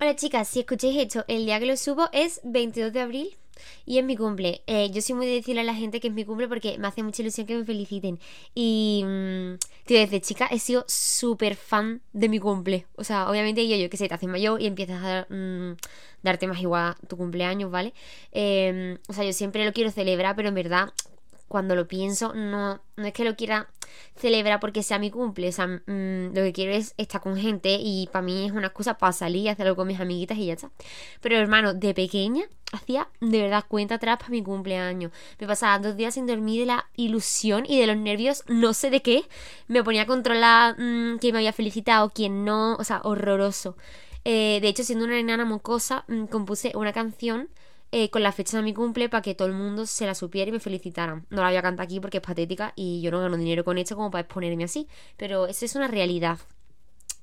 Hola chicas, si escucháis esto, el día que lo subo es 22 de abril y es mi cumple. Eh, yo soy muy de decirle a la gente que es mi cumple porque me hace mucha ilusión que me feliciten. Y, mm, tío, desde chica he sido súper fan de mi cumple. O sea, obviamente yo, yo que sé, te haces mayor y empiezas a mm, darte más igual tu cumpleaños, ¿vale? Em, o sea, yo siempre lo quiero celebrar, pero en verdad cuando lo pienso, no, no es que lo quiera celebrar porque sea mi cumple. O sea, mm, lo que quiero es estar con gente y para mí es una excusa para salir y hacerlo con mis amiguitas y ya está. Pero hermano, de pequeña hacía de verdad cuenta atrás para mi cumpleaños. Me pasaba dos días sin dormir de la ilusión y de los nervios, no sé de qué. Me ponía a controlar mm, quién me había felicitado, quién no. O sea, horroroso. Eh, de hecho, siendo una enana mocosa, mm, compuse una canción eh, con la fecha de mi cumple para que todo el mundo se la supiera y me felicitaran. No la voy a cantar aquí porque es patética y yo no gano dinero con esto como para exponerme así, pero eso es una realidad.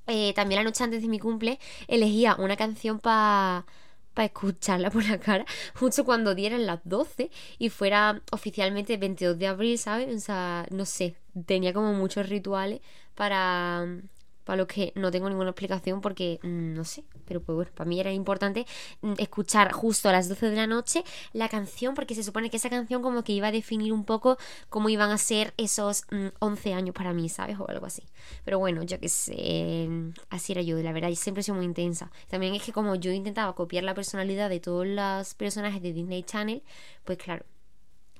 Eh, también la noche antes de mi cumple elegía una canción para para escucharla por la cara justo cuando dieran las 12 y fuera oficialmente 22 de abril, ¿sabes? O sea, no sé, tenía como muchos rituales para para los que no tengo ninguna explicación porque mm, no sé, pero pues bueno, para mí era importante mm, escuchar justo a las 12 de la noche la canción porque se supone que esa canción como que iba a definir un poco cómo iban a ser esos 11 mm, años para mí, ¿sabes? O algo así. Pero bueno, yo que sé, así era yo, la verdad, y siempre sido muy intensa. También es que como yo intentaba copiar la personalidad de todos los personajes de Disney Channel, pues claro,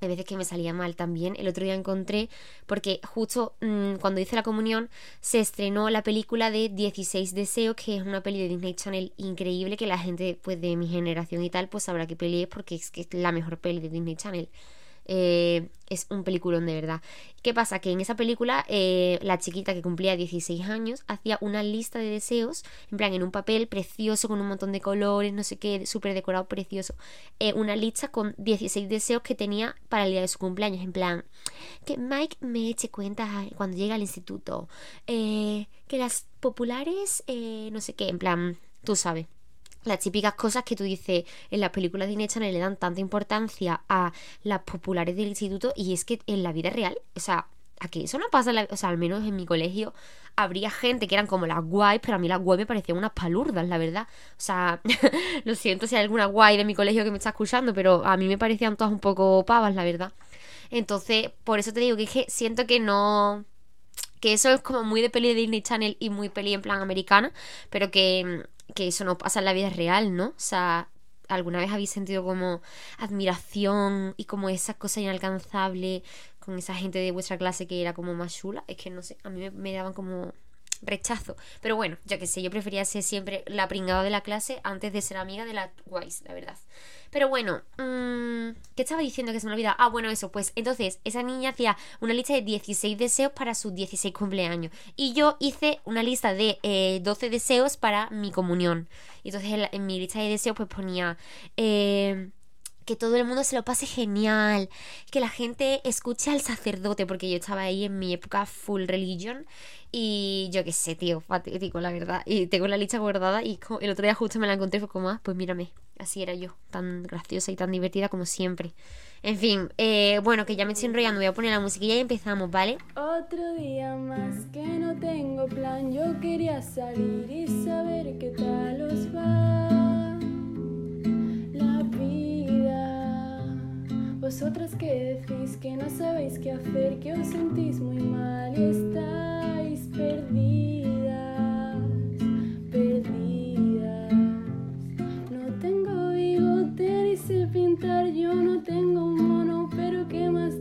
hay veces que me salía mal también. El otro día encontré, porque justo mm, cuando hice la comunión se estrenó la película de 16 deseos, que es una peli de Disney Channel increíble, que la gente pues de mi generación y tal pues sabrá que peli es porque es que es la mejor peli de Disney Channel. Eh, es un peliculón de verdad. ¿Qué pasa? Que en esa película eh, la chiquita que cumplía 16 años hacía una lista de deseos, en plan en un papel precioso con un montón de colores, no sé qué, súper decorado, precioso. Eh, una lista con 16 deseos que tenía para el día de su cumpleaños, en plan que Mike me eche cuenta cuando llegue al instituto, que las populares, no sé qué, en plan, tú sabes las típicas cosas que tú dices en las películas de Disney Channel le dan tanta importancia a las populares del instituto y es que en la vida real, o sea, aquí eso no pasa, o sea, al menos en mi colegio habría gente que eran como las guays, pero a mí las guays me parecían unas palurdas, la verdad. O sea, lo siento si hay alguna guay de mi colegio que me está escuchando, pero a mí me parecían todas un poco pavas, la verdad. Entonces, por eso te digo que, es que siento que no que eso es como muy de peli de Disney Channel y muy peli en plan americana, pero que que eso no pasa en la vida real, ¿no? O sea, ¿alguna vez habéis sentido como admiración y como esa cosa inalcanzable con esa gente de vuestra clase que era como más chula? Es que no sé, a mí me, daban como rechazo. Pero bueno, ya que sé, yo prefería ser siempre la pringada de la clase antes de ser amiga de la guays, la verdad. Pero bueno, mmm, ¿qué estaba diciendo que se me olvida? Ah, bueno, eso, pues entonces esa niña hacía una lista de 16 deseos para sus 16 cumpleaños. Y yo hice una lista de 12 eh, deseos para mi comunión. Y entonces en, mi lista de deseos pues ponía... Eh, que todo el mundo se lo pase genial, que la gente escuche al sacerdote, porque yo estaba ahí en mi época full religion y yo qué sé, tío, fatídico, la verdad. Y tengo la lista guardada y el otro día justo me la encontré fue como, ah, pues mírame, así era yo, tan graciosa y tan divertida como siempre. En fin, eh, bueno, que ya me estoy enrollando, voy a poner la musiquilla y empezamos, ¿vale? Otro día más que no tengo plan, yo quería salir y saber qué tal os va. Vosotras que decís que no sabéis qué hacer, que os sentís muy mal y estáis perdidas, perdidas. No tengo bigote ni sé pintar, yo no tengo un mono, pero qué más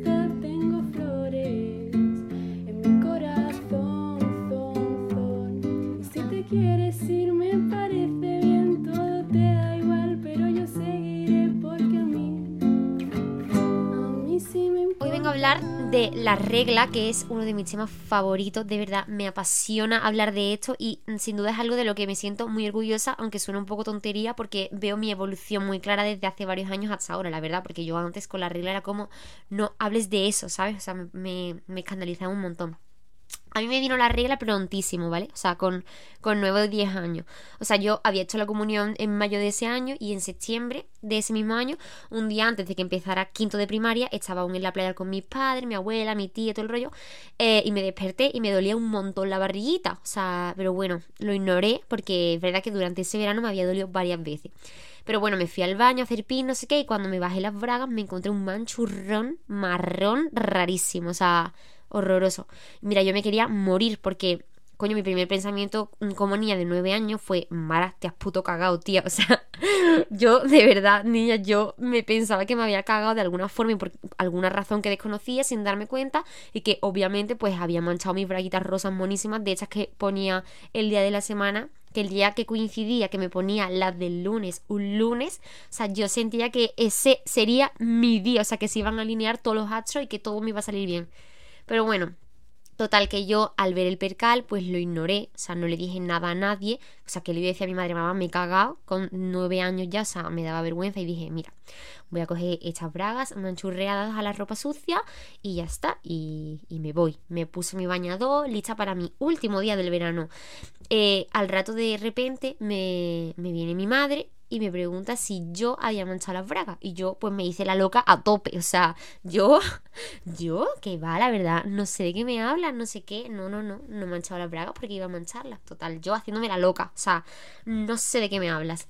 de la regla, que es uno de mis temas favoritos. De verdad, me apasiona hablar de esto y mm, sin duda es algo de lo que me siento muy orgullosa, aunque suena un poco tontería, porque veo mi evolución muy clara desde hace varios años hasta ahora, la verdad, porque yo antes con la regla era como, no hables de eso, ¿sabes? O sea, me, me, me escandalizaba un montón. A mí me vino la regla prontísimo, ¿vale? O sea, con, con 9 o 10 años. O sea, yo había hecho la comunión en mayo de ese año y en septiembre de ese mismo año, un día antes de que empezara quinto de primaria, estaba aún en la playa con mis padres, mi abuela, mi tía, todo el rollo. eh, y me desperté y me dolía un montón la barriguita. O sea, pero bueno, lo ignoré porque es verdad que durante ese verano me había dolido varias veces. Pero bueno, me fui al baño a hacer pis, no sé qué, y cuando me bajé las bragas me encontré un manchurrón marrón rarísimo. O sea, horroroso. Mira, yo me quería morir porque, coño, mi primer pensamiento mm, como niña de nueve años fue, Mara, te has puto cagado, tía. O sea, yo de verdad, niña, yo me pensaba que me había cagado de alguna forma y por alguna razón que desconocía sin darme cuenta y que obviamente pues había manchado mis braguitas rosas monísimas, de esas que ponía el día de la semana que el día que coincidía que me ponía las del lunes un lunes, o sea, yo sentía que ese sería mi día, o sea, que se iban a alinear todos los astros y que todo me iba a salir bien. Pero bueno, Total que yo al ver el percal pues lo ignoré, o sea, no le dije nada a nadie, o sea, que le decía a mi madre, mamá, me he cagado, con nueve años ya, o sea, me daba vergüenza y dije, mira, voy a coger estas bragas manchurreadas a la ropa sucia y ya está, y, me voy. Me puse mi bañador, lista para mi último día del verano. Eh, al rato de repente me, me viene mi madre y me pregunta si yo había manchado las bragas. Y yo pues me hice la loca a tope. O sea, yo, yo, que va, la verdad, no sé de qué me hablas, no sé qué. No, no, no, no he manchado las bragas porque iba a mancharlas. Total, yo haciéndome la loca. O sea, no sé de qué me hablas.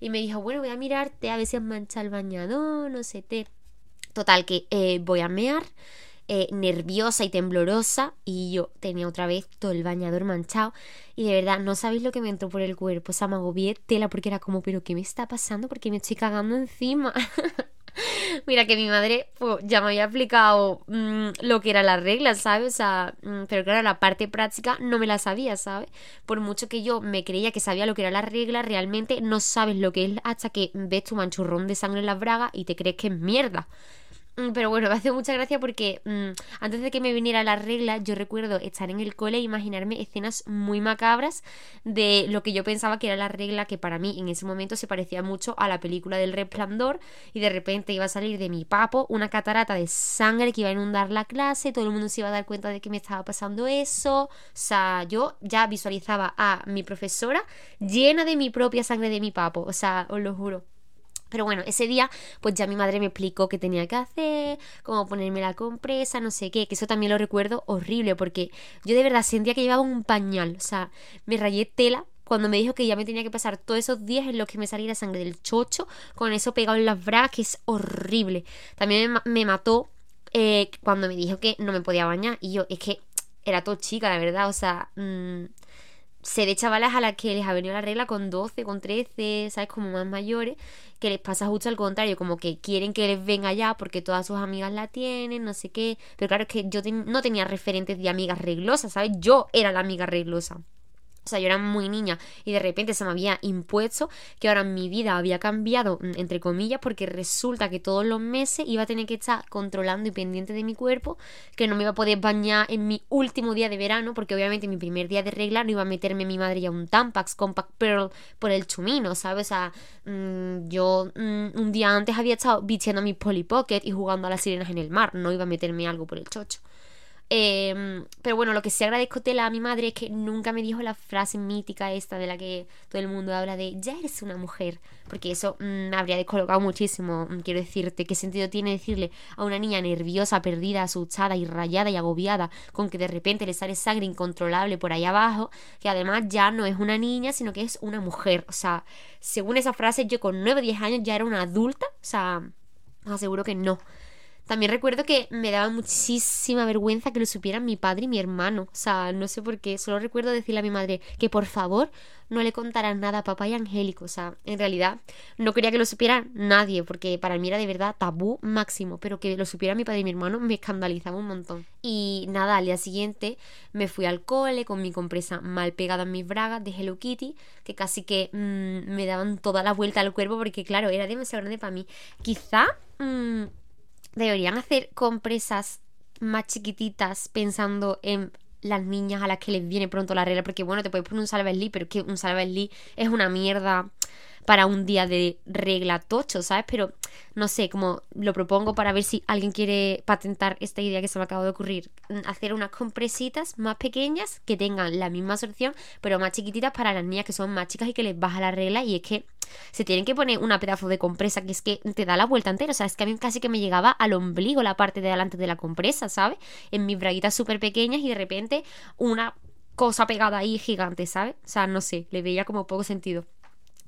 Y me dijo, bueno, voy a mirarte a ver si has manchado el bañador, no sé qué. Total, que eh, voy a mear. Eh, nerviosa y temblorosa y yo tenía otra vez todo el bañador manchado y de verdad no sabéis lo que me entró por el cuerpo, o sea, me agobié tela porque era como, pero ¿qué me está pasando? Porque me estoy cagando encima. Mira que mi madre pues, ya me había explicado mmm, lo que era la regla, ¿sabes? O sea, mmm, pero claro, la parte práctica no me la sabía, ¿sabes? Por mucho que yo me creía que sabía lo que era la regla, realmente no sabes lo que es hasta que ves tu manchurrón de sangre en las bragas y te crees que es mierda. Mm, Pero bueno, me hace mucha gracia porque mmm, antes de que me viniera la regla, yo recuerdo estar en el cole e imaginarme escenas muy macabras de lo que yo pensaba que era la regla, que para mí en ese momento se parecía mucho a la película del resplandor, y de repente iba a salir de mi papo una catarata de sangre que iba a inundar la clase, todo el mundo se iba a dar cuenta de que me estaba pasando eso. O sea, yo ya visualizaba a mi profesora llena de mi propia sangre de mi papo, o sea, os lo juro. Pero bueno, ese día pues ya mi madre me explicó qué tenía que hacer, cómo ponerme la compresa, no sé qué, que eso también lo recuerdo horrible porque yo de verdad sentía que llevaba un pañal, o sea, me rayé tela cuando me dijo que ya me tenía que pasar todos esos días en los que me salía sangre del chocho, con eso pegado en las bragas, que es horrible. También me, me mató eh, cuando me dijo que no me podía bañar y yo, es que era todo chica, la verdad, o sea... Mmm, de chavalas a las que les ha venido la regla con 12, con 13, ¿sabes? Como más mayores, que les pasa justo al contrario, como que quieren que les venga ya porque todas sus amigas la tienen, no sé qué. Pero claro, es que yo no tenía referentes de amigas reglosas, ¿sabes? Yo era la amiga reglosa. O sea, yo era muy niña y de repente se me había impuesto que ahora mi vida había cambiado, entre comillas, porque resulta que todos los meses iba a tener que estar controlando y pendiente de mi cuerpo, que no me iba a poder bañar en mi último día de verano, porque obviamente mi primer día de regla no iba a meterme mi madre ya un Tampax Compact Pearl por el chumino, ¿sabes? O sea, mmm, yo mmm, un día antes había estado vistiendo mi Polly Pocket y jugando a las sirenas en el mar, no iba a meterme algo por el chocho. Eh, pero bueno, lo que sí agradezco tela a mi madre es que nunca me dijo la frase mítica esta de la que todo el mundo habla de ya eres una mujer, porque eso mm, me habría descolocado muchísimo. Mm, quiero decirte, ¿qué sentido tiene decirle a una niña nerviosa, perdida, asustada y rayada y agobiada con que de repente le sale sangre incontrolable por ahí abajo, que además ya no es una niña, sino que es una mujer? O sea, según esa frase, yo con 9 o 10 años ya era una adulta, o sea, os aseguro que no. También recuerdo que me daba muchísima vergüenza que lo supieran mi padre y mi hermano. O sea, no sé por qué. Solo recuerdo decirle a mi madre que por favor no le contaran nada a papá y Angélico. O sea, en realidad no quería que lo supiera nadie, porque para mí era de verdad tabú máximo. Pero que lo supiera mi padre y mi hermano me escandalizaba un montón. Y nada, al día siguiente me fui al cole con mi compresa mal pegada en mis bragas de Hello Kitty, que casi que mmm, me daban toda la vuelta al cuerpo, porque claro, era demasiado grande para mí. Quizá. Mmm, deberían hacer compresas más chiquititas pensando en las niñas a las que les viene pronto la regla. Porque bueno, te puedes poner un salvaslí, pero es que un salvaslí es una mierda para un día de regla tocho, ¿sabes? Pero no sé, como lo propongo para ver si alguien quiere patentar esta idea que se me acaba de ocurrir. Mm, hacer unas compresitas más pequeñas que tengan la misma absorción, pero más chiquititas para las niñas que son más chicas y que les baja la regla. Y es que se tienen que poner una pedazo de compresa que es que te da la vuelta entera. O sea, es que a mí casi que me llegaba al ombligo la parte de delante de la compresa, ¿sabes? En mis braguitas súper pequeñas y de repente una cosa pegada ahí gigante, ¿sabes? O sea, no sé, le veía como poco sentido.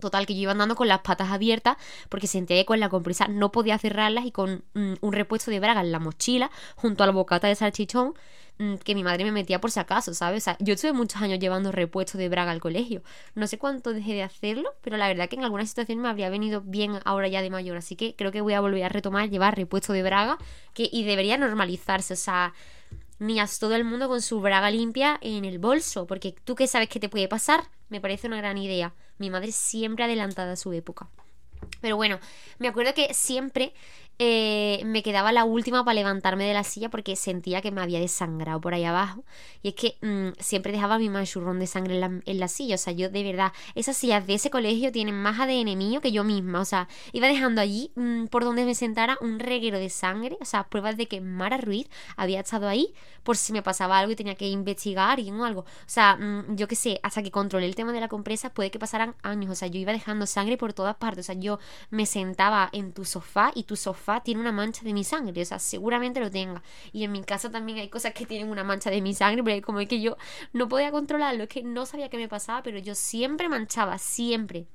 Total, que yo iba andando con las patas abiertas porque sentía que con la compresa no podía cerrarlas y con mm, un repuesto de braga en la mochila junto al bocata de salchichón mm, que mi madre me metía por si acaso, ¿sabes? O sea, yo estuve muchos años llevando repuesto de braga al colegio. No sé cuánto dejé de hacerlo, pero la verdad que en alguna situación me habría venido bien ahora ya de mayor. Así que creo que voy a volver a retomar llevar repuesto de braga que, y debería normalizarse. O sea, niñas, todo el mundo con su braga limpia en el bolso, porque tú qué sabes que te puede pasar, me parece una gran idea. Mi madre siempre adelantada a su época. Pero bueno, me acuerdo que siempre eh, me quedaba la última para levantarme de la silla porque sentía que me había desangrado por ahí abajo. Y es que mm, siempre dejaba mi manchurrón de sangre en la, silla. O sea, yo de verdad, esas sillas de ese colegio tienen más ADN mío que yo misma. O sea, iba dejando allí mm, por donde me sentara un reguero de sangre. O sea, pruebas de que Mara Ruiz había estado ahí por si me pasaba algo y tenía que investigar y o algo. O sea, mm, yo qué sé, hasta que controlé el tema de la compresa puede que pasaran años. O sea, yo iba dejando sangre por todas partes. O sea, yo me sentaba en tu sofá y tu sofá tiene una mancha de mi sangre, o sea, seguramente lo tenga. Y en mi casa también hay cosas que tienen una mancha de mi sangre, pero como es que yo no podía controlarlo, es que no sabía qué me pasaba, pero yo siempre manchaba, siempre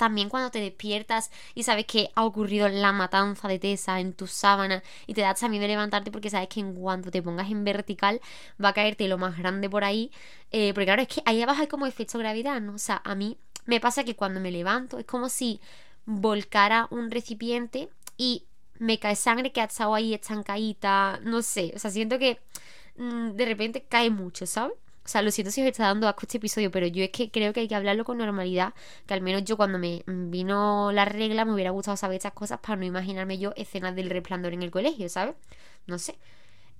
también cuando te despiertas y sabes que ha ocurrido la matanza de Tessa en tu sábana y te das a miedo de levantarte porque sabes que en cuanto te pongas en vertical va a caerte lo más grande por ahí. Eh, porque claro, es que ahí abajo hay como efecto gravedad, ¿no? O sea, a mí me pasa que cuando me levanto es como si volcara un recipiente y me cae sangre que ha estado ahí estancadita, no sé, o sea, siento que mm, de repente cae mucho, ¿sabes? O sea, lo siento si os está dando asco este episodio, pero yo es que creo que hay que hablarlo con normalidad, que al menos yo cuando me vino la regla me hubiera gustado saber estas cosas para no imaginarme yo escenas del resplandor en el colegio, ¿sabes? No sé.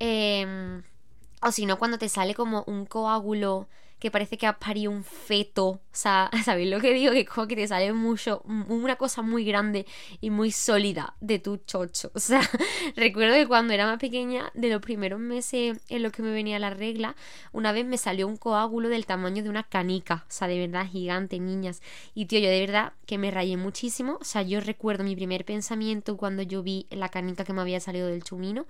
Eh, o si no, cuando te sale como un coágulo que parece que has parido un feto. O sea, ¿sabéis lo que digo? Que como que te sale mucho, una cosa muy grande y muy sólida de tu chocho. O sea, recuerdo que cuando era más pequeña, de los primeros meses en los que me venía la regla, una vez me salió un coágulo del tamaño de una canica. O sea, de verdad, gigante, niñas. Y tío, yo de verdad que me rayé muchísimo. O sea, yo recuerdo mi primer pensamiento cuando yo vi la canica que me había salido del chumino,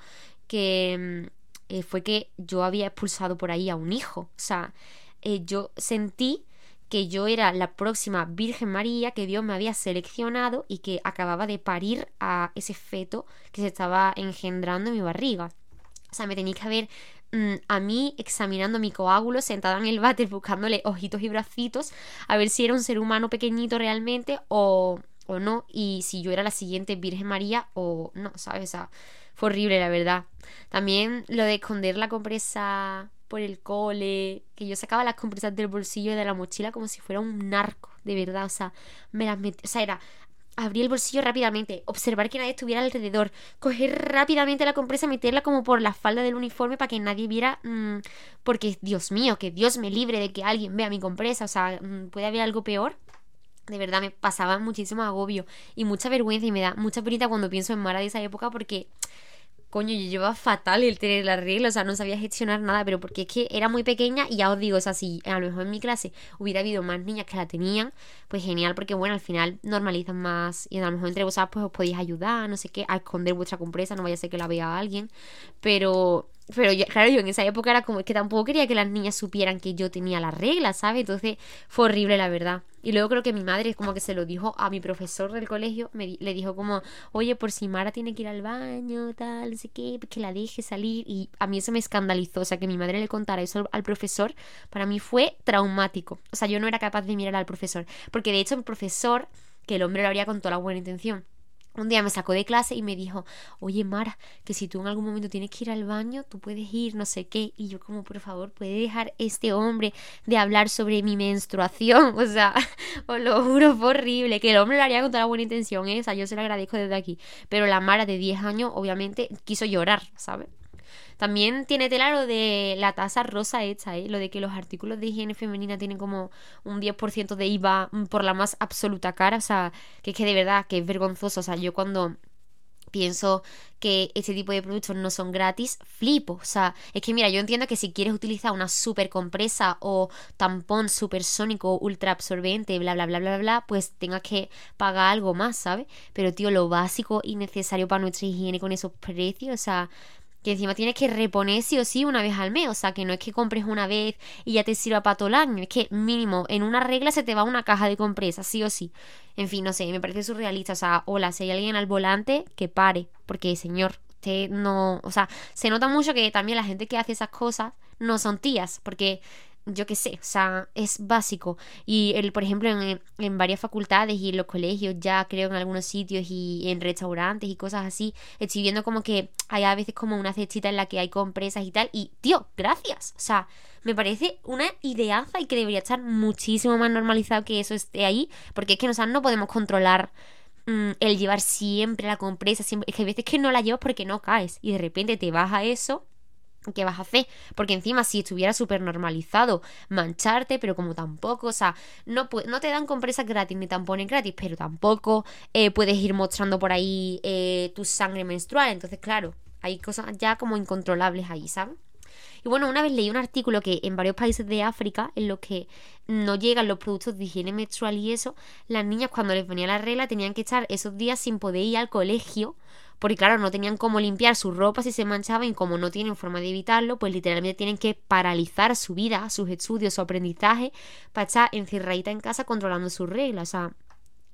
que mm, eh, fue que yo había expulsado por ahí a un hijo. O sea, eh, yo sentí que yo era la próxima Virgen María que Dios me había seleccionado y que acababa de parir a ese feto que se estaba engendrando en mi barriga. O sea, me tenéis que ver mm, a mí examinando mi coágulo, sentada en el váter, buscándole ojitos y bracitos, a ver si era un ser humano pequeñito realmente o, o no, y si yo era la siguiente Virgen María o no, ¿sabes? O sea, fue horrible, la verdad. También lo de esconder la compresa por el cole, que yo sacaba las compresas del bolsillo y de la mochila como si fuera un narco, de verdad, o sea, me las metí, o sea, era abrir el bolsillo rápidamente, observar que nadie estuviera alrededor, coger rápidamente la compresa, meterla como por la falda del uniforme para que nadie viera, mm, porque Dios mío, que Dios me libre de que alguien vea mi compresa, o sea, mm, puede haber algo peor. De verdad me pasaba muchísimo agobio y mucha vergüenza y me da mucha penita cuando pienso en Mara de esa época porque coño, yo llevaba fatal el tener la regla, o sea, no sabía gestionar nada, pero porque es que era muy pequeña y ya os digo, o sea, si a lo mejor en mi clase hubiera habido más niñas que la tenían, pues genial, porque bueno, al final normalizan más y a lo mejor entre vosotras pues os podéis ayudar, no sé qué, a esconder vuestra compresa, no vaya a ser que la vea alguien, pero pero claro, yo en esa época era como que tampoco quería que las niñas supieran que yo tenía la regla, ¿sabes? Entonces fue horrible, la verdad. Y luego creo que mi madre como que se lo dijo a mi profesor del colegio, me, le dijo como, oye, por si Mara tiene que ir al baño, tal, no sé qué, que la deje salir. Y a mí eso me escandalizó, o sea, que mi madre le contara eso al profesor, para mí fue traumático. O sea, yo no era capaz de mirar al profesor, porque de hecho el profesor, que el hombre lo haría con toda la buena intención un día me sacó de clase y me dijo, oye Mara, que si tú en algún momento tienes que ir al baño, tú puedes ir, no sé qué. Y yo como, por favor, ¿puede dejar este hombre de hablar sobre mi menstruación? O sea, os lo juro, fue horrible. Que el hombre lo haría con toda la buena intención, ¿eh? O sea, yo se lo agradezco desde aquí. Pero la Mara de 10 años, obviamente, quiso llorar, ¿sabes? También tiene tela lo de la tasa rosa hecha, ¿eh? lo de que los artículos de higiene femenina tienen como un 10% de IVA por la más absoluta cara, o sea, que es que de verdad que es vergonzoso, o sea, yo cuando pienso que este tipo de productos no son gratis, flipo. O sea, es que mira, yo entiendo que si quieres utilizar una super compresa o tampón supersónico ultra absorbente, bla, bla, bla, bla, bla, pues tengas que pagar algo más, ¿sabes? Pero, tío, lo básico y necesario para nuestra higiene con esos precios, o sea, que encima tienes que reponer sí o sí una vez al mes. O sea, que no es que compres una vez y ya te sirva para todo el año. Es que mínimo en una regla se te va una caja de compresas, sí o sí. En fin, no sé, me parece surrealista. O sea, hola, si hay alguien al volante, que pare. Porque, señor, usted no. O sea, se nota mucho que también la gente que hace esas cosas no son tías. Porque yo qué sé, o sea, es básico. Y, el, por ejemplo, en, en, varias facultades y en los colegios, ya creo en algunos sitios y en restaurantes y cosas así, estoy viendo como que hay a veces como una cestita en la que hay compresas y tal. Y, tío, gracias. O sea, me parece una ideaza y que debería estar muchísimo más normalizado que eso esté ahí, porque es que nosotros no podemos controlar mm, el llevar siempre la compresa, siempre, es que hay veces que no la llevas porque no caes y de repente te vas a eso ¿Qué vas a hacer? Porque encima si estuviera súper normalizado mancharte, pero como tampoco, o sea, no, no te dan compresas gratis ni tampones gratis, pero tampoco eh, puedes ir mostrando por ahí eh, tu sangre menstrual. Entonces, claro, hay cosas ya como incontrolables ahí, ¿sabes? Y bueno, una vez leí un artículo que en varios países de África, en los que no llegan los productos de higiene menstrual y eso, las niñas cuando les venía la regla tenían que estar esos días sin poder ir al colegio porque claro, no tenían cómo limpiar su ropa si se manchaba y como no tienen forma de evitarlo, pues literalmente tienen que paralizar su vida, sus estudios, su aprendizaje para estar encerradita en casa controlando sus reglas, o sea,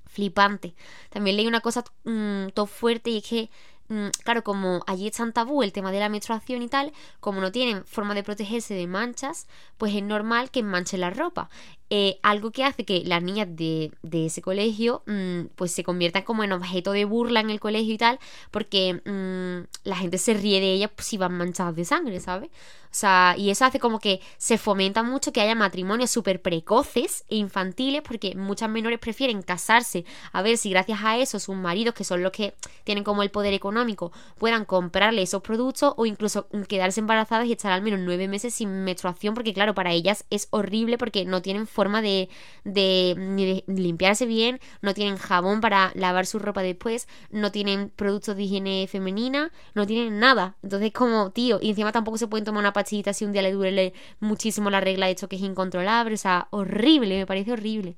flipante. También leí una cosa mmm, todo fuerte y es que mm, claro, como allí es tan tabú el tema de la menstruación y tal, como no tienen forma de protegerse de manchas, pues es normal que manchen la ropa. Eh, algo que hace que las niñas de, de ese colegio mm, pues se conviertan como en objeto de burla en el colegio y tal, porque mm, la gente se ríe de ellas si van manchadas de sangre, ¿sabes? O sea, y eso hace como que se fomenta mucho que haya matrimonios súper precoces e infantiles, porque muchas menores prefieren casarse a ver si gracias a eso sus maridos, que son los que tienen como el poder económico, puedan comprarle esos productos o incluso quedarse embarazadas y estar al menos nueve meses sin menstruación, porque claro, para ellas es horrible porque no tienen forma de, de, limpiarse bien, no tienen jabón para lavar su ropa después, no tienen productos de higiene femenina, no tienen nada. Entonces, como, tío, y encima tampoco se pueden tomar una pachita si un día le duele muchísimo la regla, de hecho que es incontrolable, o sea, horrible, me parece horrible.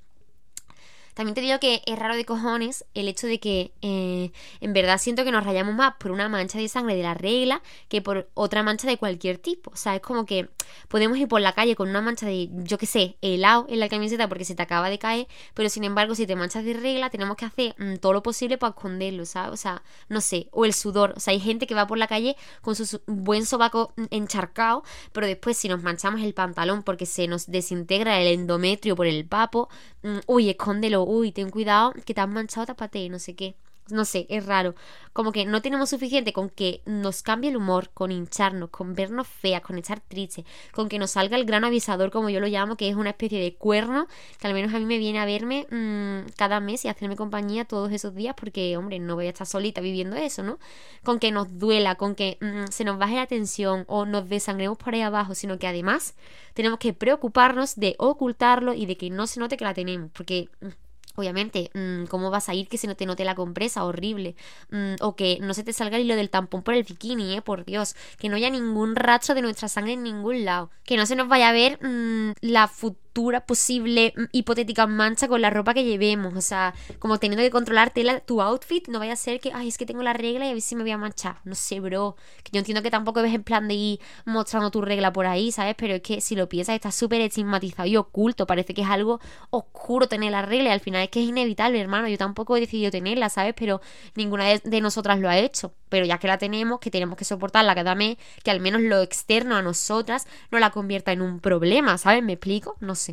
También te digo que es raro de cojones el hecho de que eh, en verdad siento que nos rayamos más por una mancha de sangre de la regla que por otra mancha de cualquier tipo. O sea, es como que podemos ir por la calle con una mancha de, yo qué sé, helado en la camiseta porque se te acaba de caer, pero sin embargo, si te manchas de regla, tenemos que hacer mm, todo lo posible para esconderlo, ¿sabes? O sea, no sé, o el sudor. O sea, hay gente que va por la calle con su buen sobaco encharcado, pero después si nos manchamos el pantalón porque se nos desintegra el endometrio por el papo, mm, uy, escóndelo, uy, ten cuidado, que te has manchado, tapate, no sé qué. No sé, es raro. Como que no tenemos suficiente con que nos cambie el humor, con hincharnos, con vernos feas, con estar tristes, con que nos salga el gran avisador, como yo lo llamo, que es una especie de cuerno, que al menos a mí me viene a verme mmm, cada mes y hacerme compañía todos esos días, porque, hombre, no voy a estar solita viviendo eso, ¿no? Con que nos duela, con que mmm, se nos baje la tensión o nos desangremos por ahí abajo, sino que además tenemos que preocuparnos de ocultarlo y de que no se note que la tenemos, porque... Mmm, Obviamente, mm, ¿cómo vas a ir que se no te note la compresa? Horrible. Mm, o que no se te salga el hilo del tampón por el bikini, ¿eh? Por Dios. Que no haya ningún rastro de nuestra sangre en ningún lado. Que no se nos vaya a ver mm, la futura posible mm, hipotética mancha con la ropa que llevemos. O sea, como teniendo que controlar tu outfit, no vaya a ser que, ay, es que tengo la regla y a ver si me voy a manchar. No sé, bro. Que yo entiendo que tampoco ves en plan de ir mostrando tu regla por ahí, ¿sabes? Pero es que si lo piensas, está súper estigmatizado y oculto. Parece que es algo oscuro tener la regla y al final es que es inevitable, hermano. Yo tampoco he decidido tenerla, ¿sabes? Pero ninguna de nosotras lo ha hecho. Pero ya que la tenemos, que tenemos que soportarla cada mes, que al menos lo externo a nosotras no la convierta en un problema, ¿sabes? ¿Me explico? No sé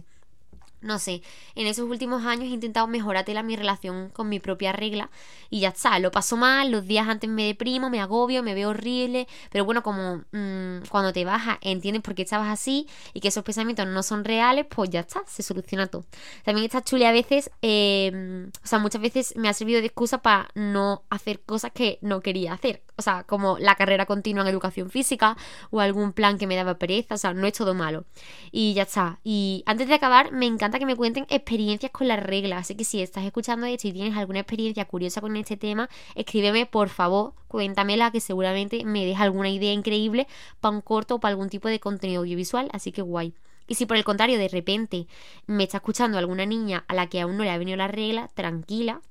no sé, en esos últimos años he intentado mejorar mi relación con mi propia regla y ya está, lo paso mal, los días antes me deprimo, me agobio, me veo horrible, pero bueno, como mmm, cuando te bajas entiendes por qué estabas así y que esos pensamientos no son reales, pues ya está, se soluciona todo. También está chule a veces, eh, o sea, muchas veces me ha servido de excusa para no hacer cosas que no quería hacer, o sea, como la carrera continua en educación física o algún plan que me daba pereza, o sea, no es todo malo. Y ya está. Y antes de acabar, me encanta encanta que me cuenten experiencias con las reglas. Así que si estás escuchando esto y tienes alguna experiencia curiosa con este tema, escríbeme por favor, cuéntamela que seguramente me deja alguna idea increíble para un corto o para algún tipo de contenido audiovisual. Así que guay. Y si por el contrario de repente me está escuchando alguna niña a la que aún no le ha venido la regla, tranquila,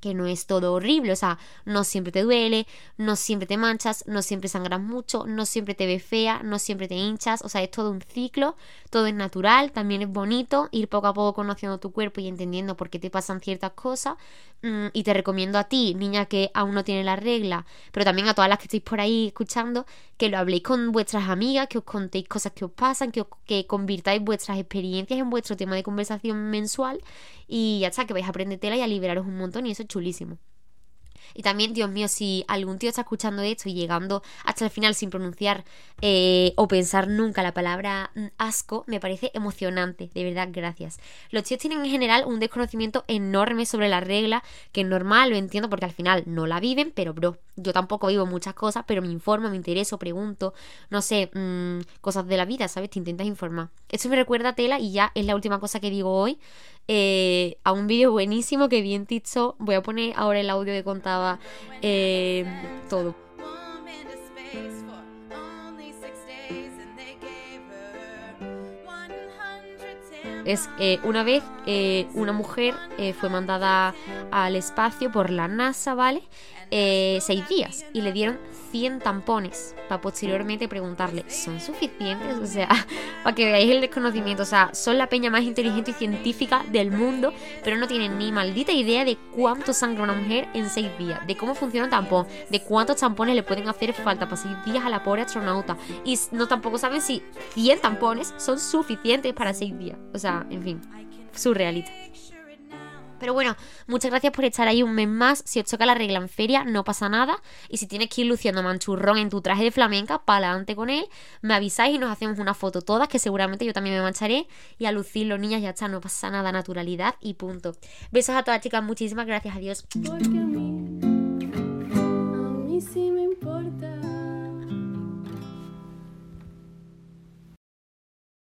que no es todo horrible, o sea, no siempre te duele, no siempre te manchas, no siempre sangras mucho, no siempre te ves fea, no siempre te hinchas, o sea, es todo un ciclo, todo es natural, también es bonito ir poco a poco conociendo tu cuerpo y entendiendo por qué te pasan ciertas cosas mm, y te recomiendo a ti, niña que aún no tiene la regla, pero también a todas las que estéis por ahí escuchando, que lo habléis con vuestras amigas, que os contéis cosas que os pasan, que, que convirtáis vuestras experiencias en vuestro tema de conversación mensual y ya está, que vais a aprender tela y a liberaros un montón y eso es chulísimo. Y también, Dios mío, si algún tío está escuchando esto y llegando hasta el final sin pronunciar eh, o pensar nunca la palabra mm, asco, me parece emocionante. De verdad, gracias. Los tíos tienen en general un desconocimiento enorme sobre la regla, que es normal, lo entiendo, porque al final no la viven, pero bro, yo tampoco vivo muchas cosas, pero me informo, me intereso, pregunto, no sé, mm, cosas de la vida, ¿sabes? Te intentas informar. Eso me recuerda a Tela y ya es la última cosa que digo hoy. Eh, a un vídeo buenísimo que vi en TikTok. Voy a poner ahora el audio que contaba eh, todo. Es eh, una vez una mujer fue mandada al espacio por la NASA, ¿vale? seis días y le dieron 100 tampones para posteriormente preguntarle, ¿son suficientes? O sea, para que veáis el desconocimiento. O sea, son la peña más inteligente y científica del mundo, pero no tienen ni maldita idea de cuánto sangra una mujer en 6 días, de cómo funciona un tampón, de cuántos tampones le pueden hacer falta para 6 días a la pobre astronauta. Y no tampoco saben si 100 tampones son suficientes para 6 días. O sea, en fin, surrealista. Pero bueno, muchas gracias por estar ahí un mes más. Si os toca la regla en feria, no pasa nada. Y si tienes que ir luciendo manchurrón en tu traje de flamenca, para adelante con él. Me avisáis y nos hacemos una foto todas, que seguramente yo también me mancharé. Y a lucir los niñas ya está, no pasa nada, naturalidad y punto. Besos a todas chicas, muchísimas gracias, adiós. Porque a mí, a mí sí me